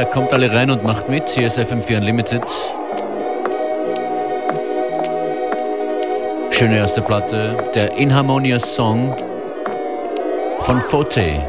Daher kommt alle rein und macht mit. Hier ist FM4 Unlimited. Schöne erste Platte. Der Inharmonious Song von Fote.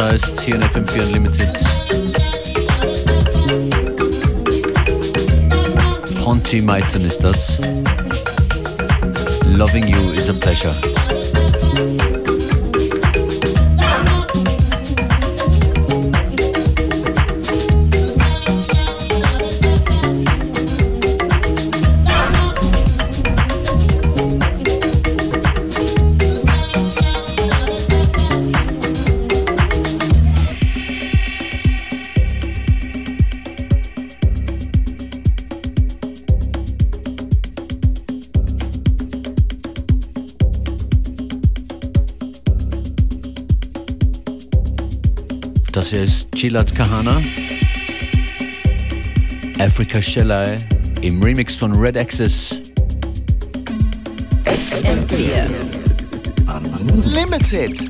Hypnotized hier in FM4 Unlimited. Ponty Meitzen ist das. Loving you is a pleasure. Gilad Kahana, Africa Shelley im Remix von Red. FM4 Limited.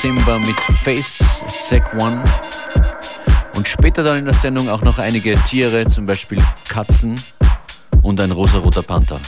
Simba mit Face Sec One. Und später dann in der Sendung auch noch einige Tiere, zum Beispiel Katzen und ein rosa-roter Panther.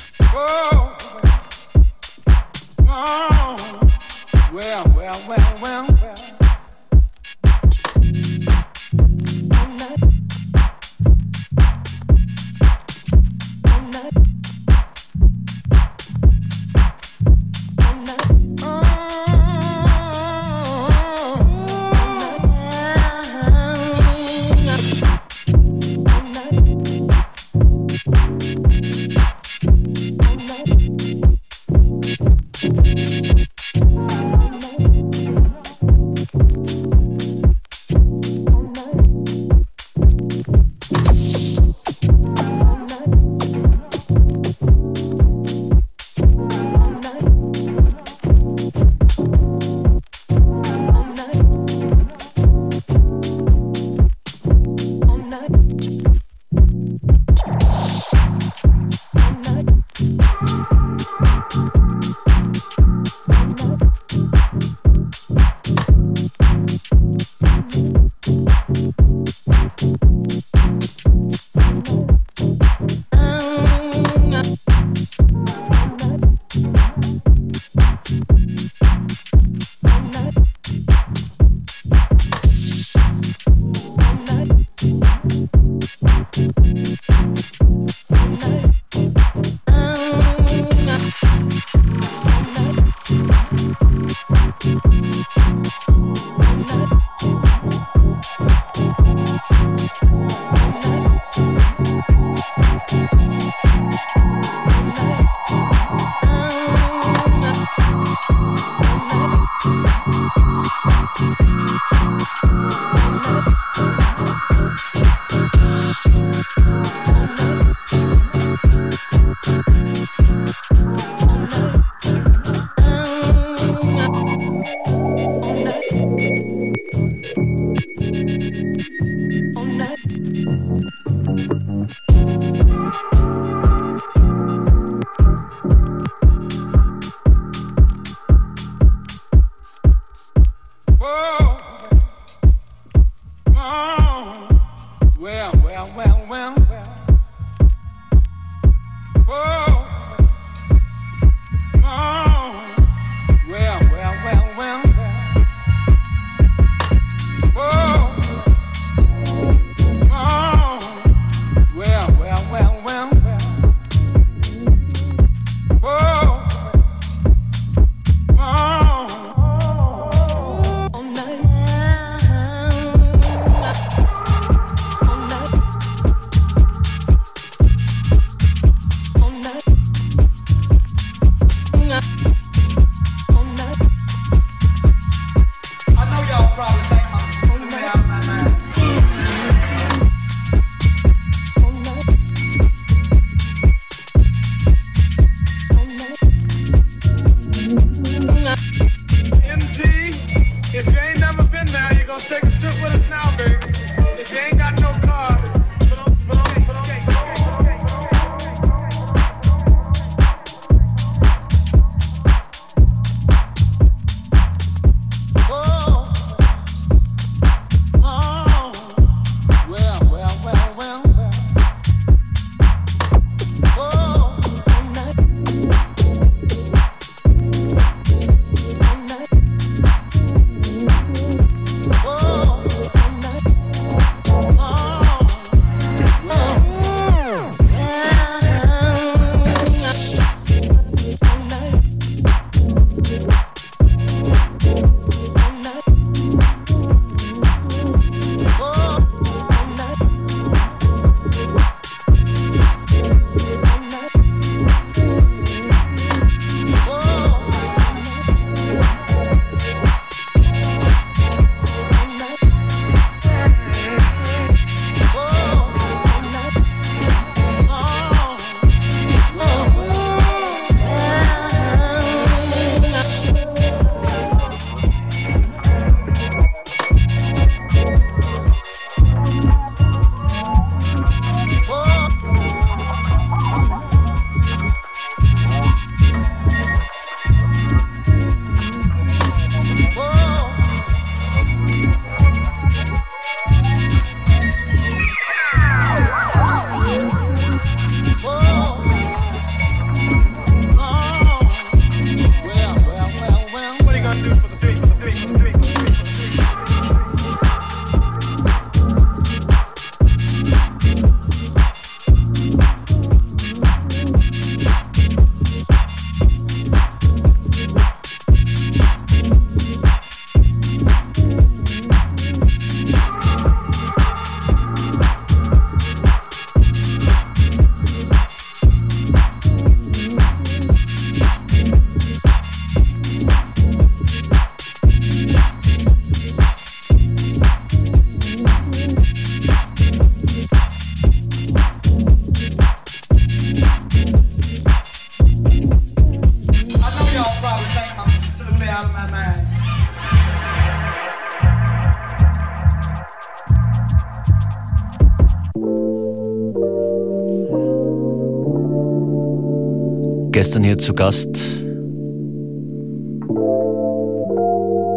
Gestern hier zu Gast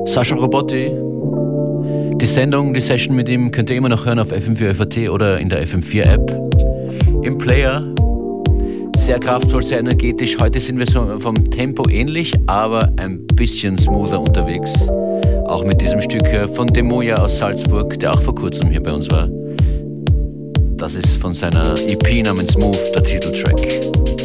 Sascha Robotti. Die Sendung, die Session mit ihm könnt ihr immer noch hören auf FM4 FAT oder in der FM4 App. Im Player sehr kraftvoll, sehr energetisch. Heute sind wir so vom Tempo ähnlich, aber ein bisschen smoother unterwegs. Auch mit diesem Stück von Demoja aus Salzburg, der auch vor kurzem hier bei uns war. Das ist von seiner EP namens Move, der Titeltrack.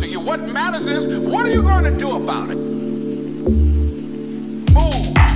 to you. What matters is, what are you going to do about it? Move.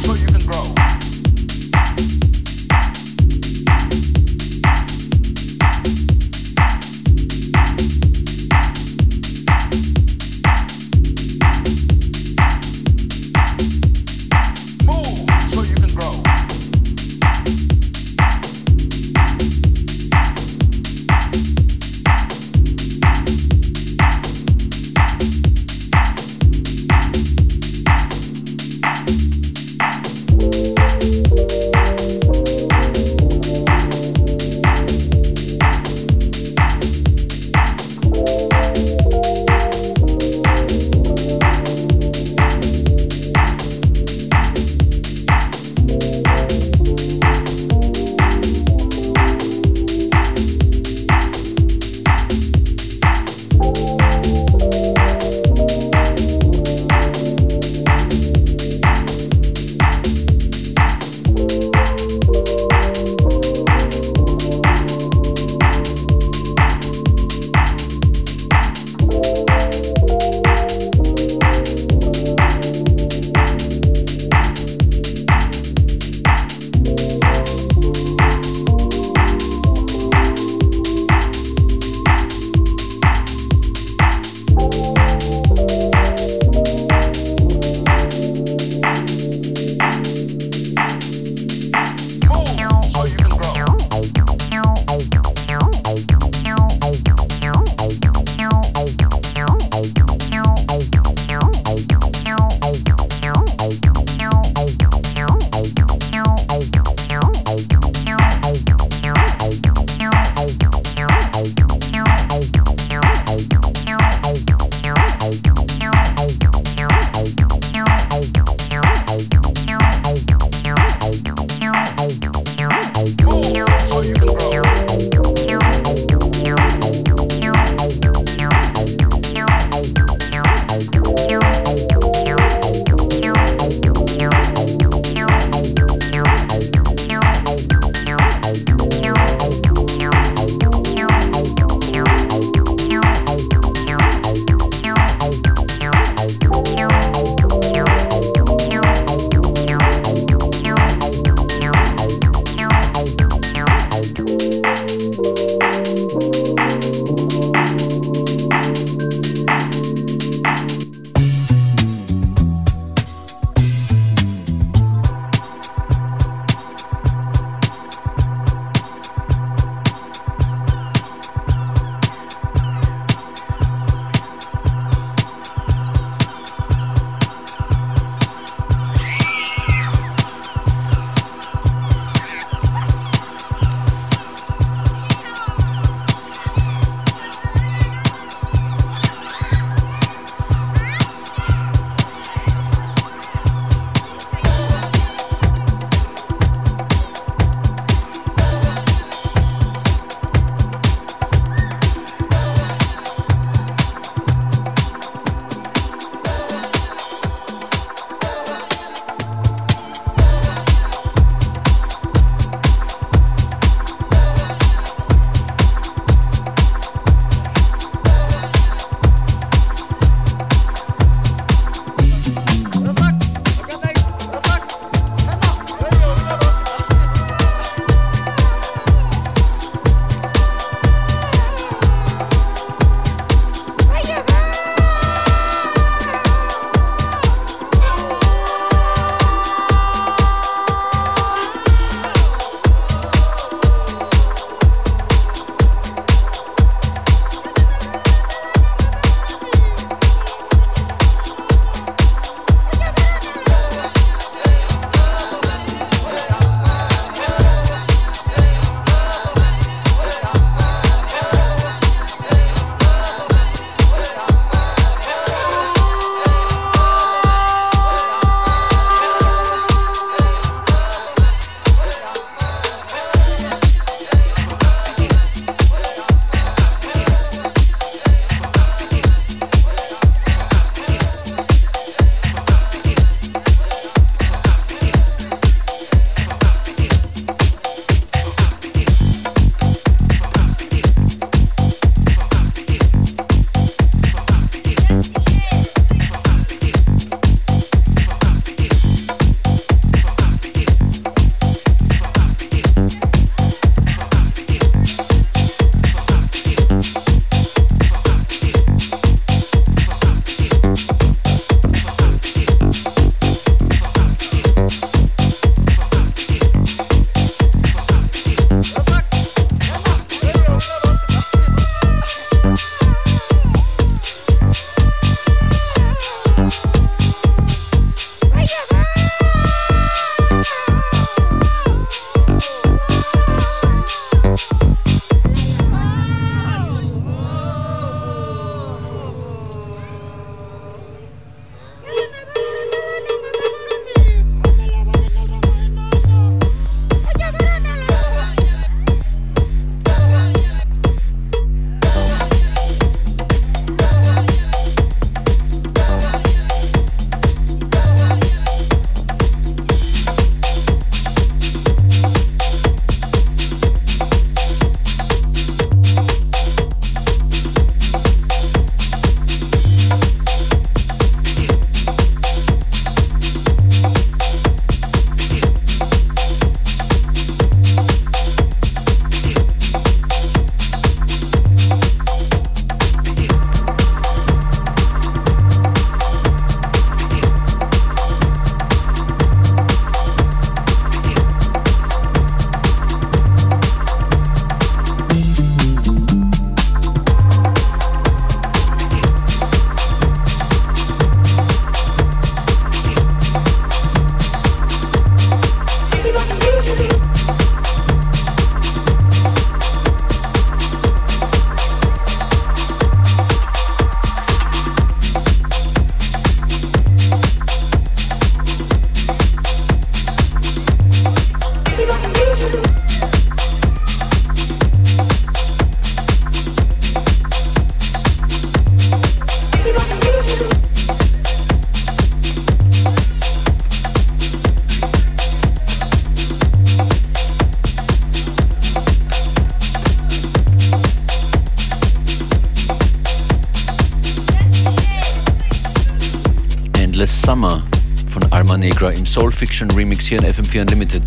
Soul Fiction Remix hier in FM4 Unlimited.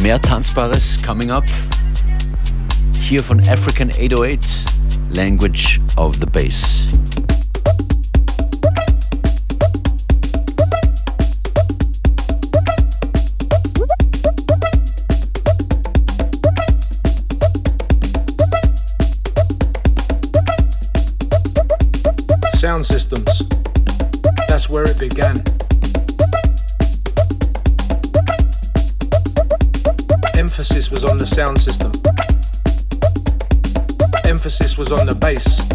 Mehr Tanzbares coming up. Hier von African 808, Language of the Bass. Sound systems. That's where it began. Sound system. Emphasis was on the bass.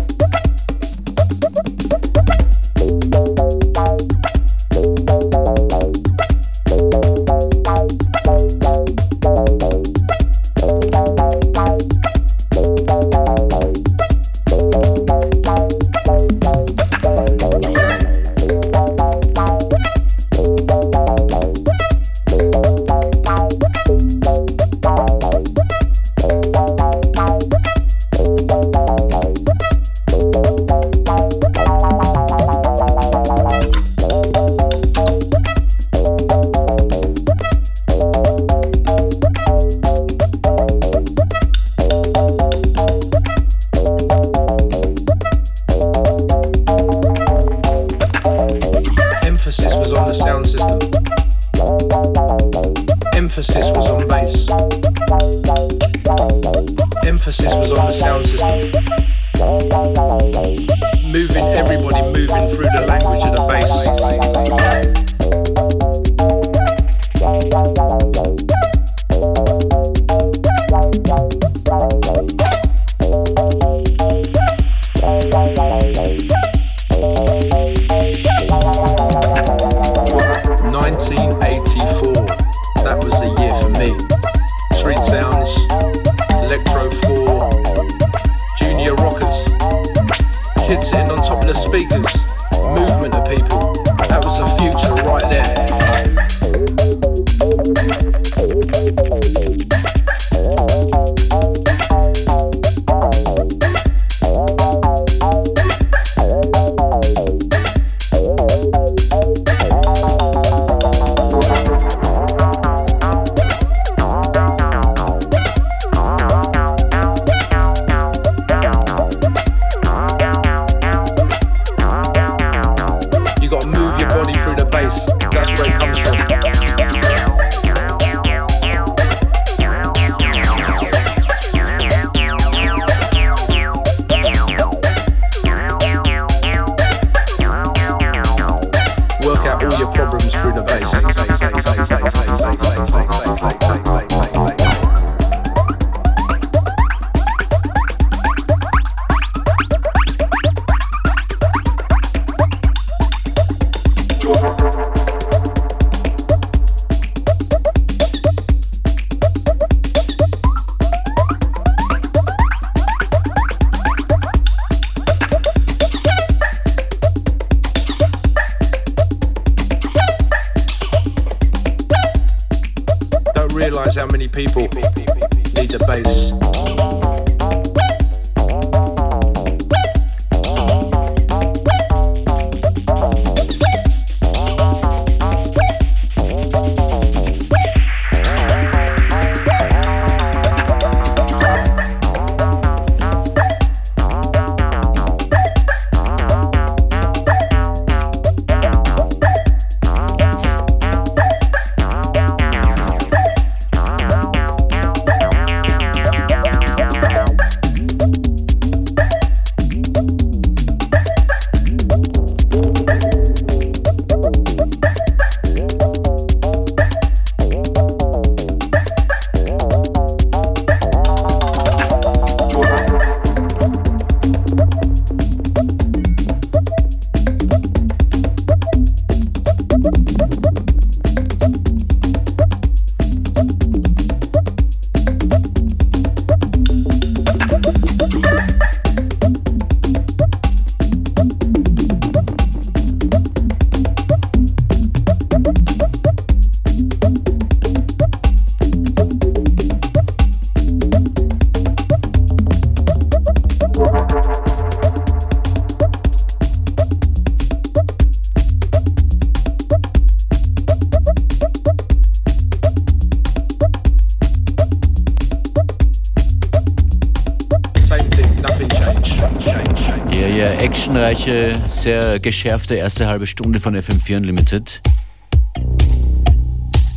Sehr geschärfte erste halbe Stunde von FM4 Unlimited.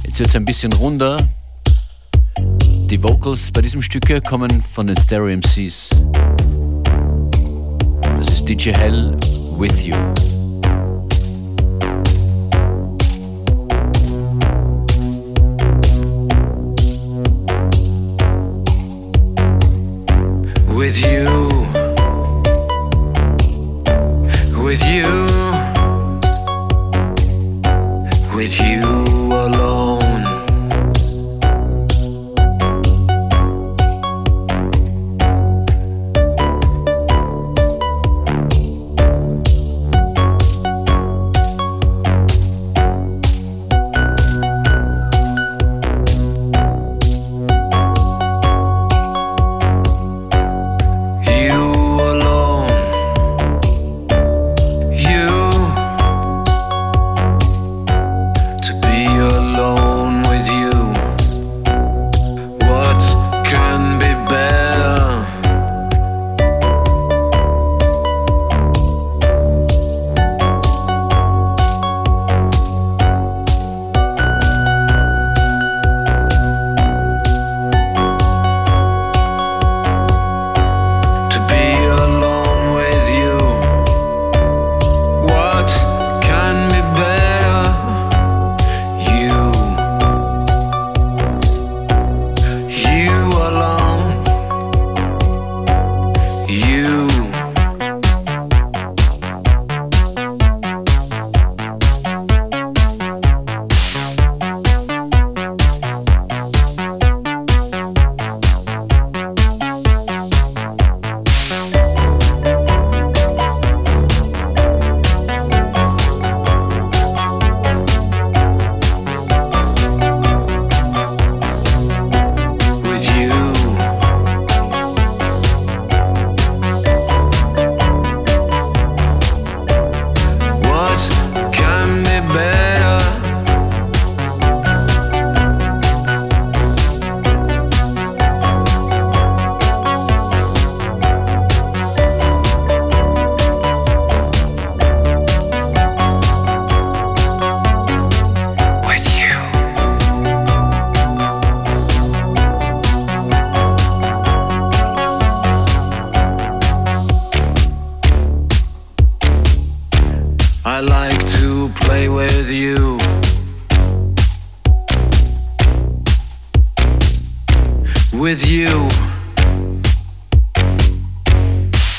Jetzt wird es ein bisschen runder. Die Vocals bei diesem Stücke kommen von den Stereo MCs. Das ist DJ Hell with you.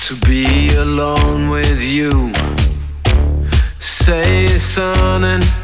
To be alone with you. Say something.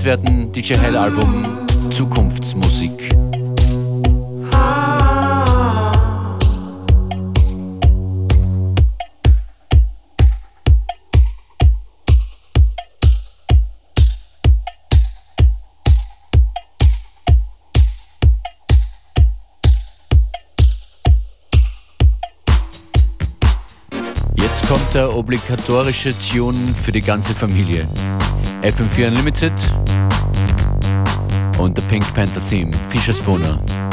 Empfehlenswerten DJ Hell Album Zukunftsmusik. kommt der obligatorische Tune für die ganze Familie. FM4 Unlimited und The Pink Panther Theme, Fischer Spooner.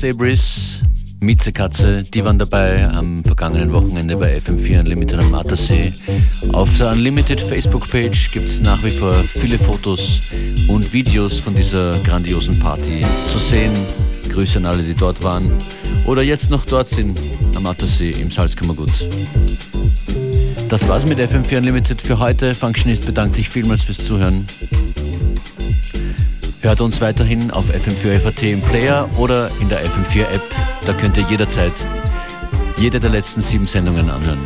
Sabris, Miezekatze, die waren dabei am vergangenen Wochenende bei FM4 Unlimited am Attersee. Auf der Unlimited Facebook-Page gibt es nach wie vor viele Fotos und Videos von dieser grandiosen Party zu sehen. Grüße an alle, die dort waren oder jetzt noch dort sind am Attersee im Salzkammergut. Das war's mit FM4 Unlimited für heute. Functionist bedankt sich vielmals fürs Zuhören. Hört uns weiterhin auf FM4 FAT im Player oder in der FM4 App. Da könnt ihr jederzeit jede der letzten sieben Sendungen anhören.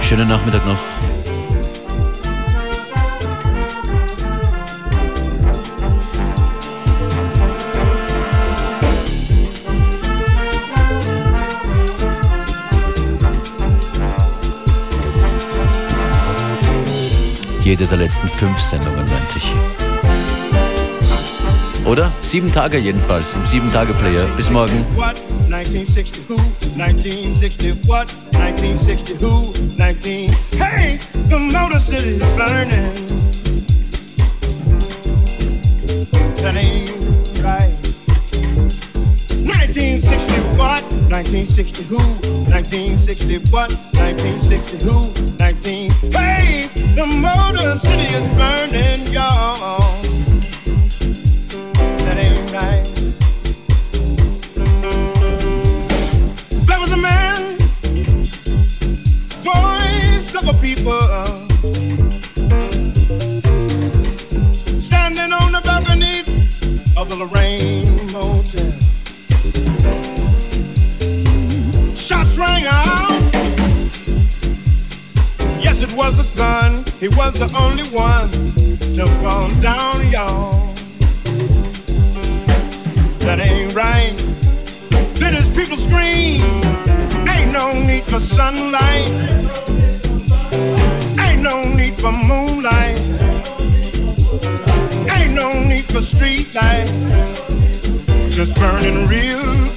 Schönen Nachmittag noch. Jede der letzten fünf Sendungen, meinte ich. Oder? Sieben Tage jedenfalls im Sieben-Tage-Player. Bis morgen. 1960 who? 1960 what? 1960 who? 19. Hey, the Motor City is burning. That ain't right. 1960 what? 1960 who? 1960 what? 1960 who? 19. Hey, the Motor City is burning, y'all. There was a man, voice of a people, standing on the balcony of the Lorraine Shots rang out. Yes, it was a gun. He was the only one. a street light just burning real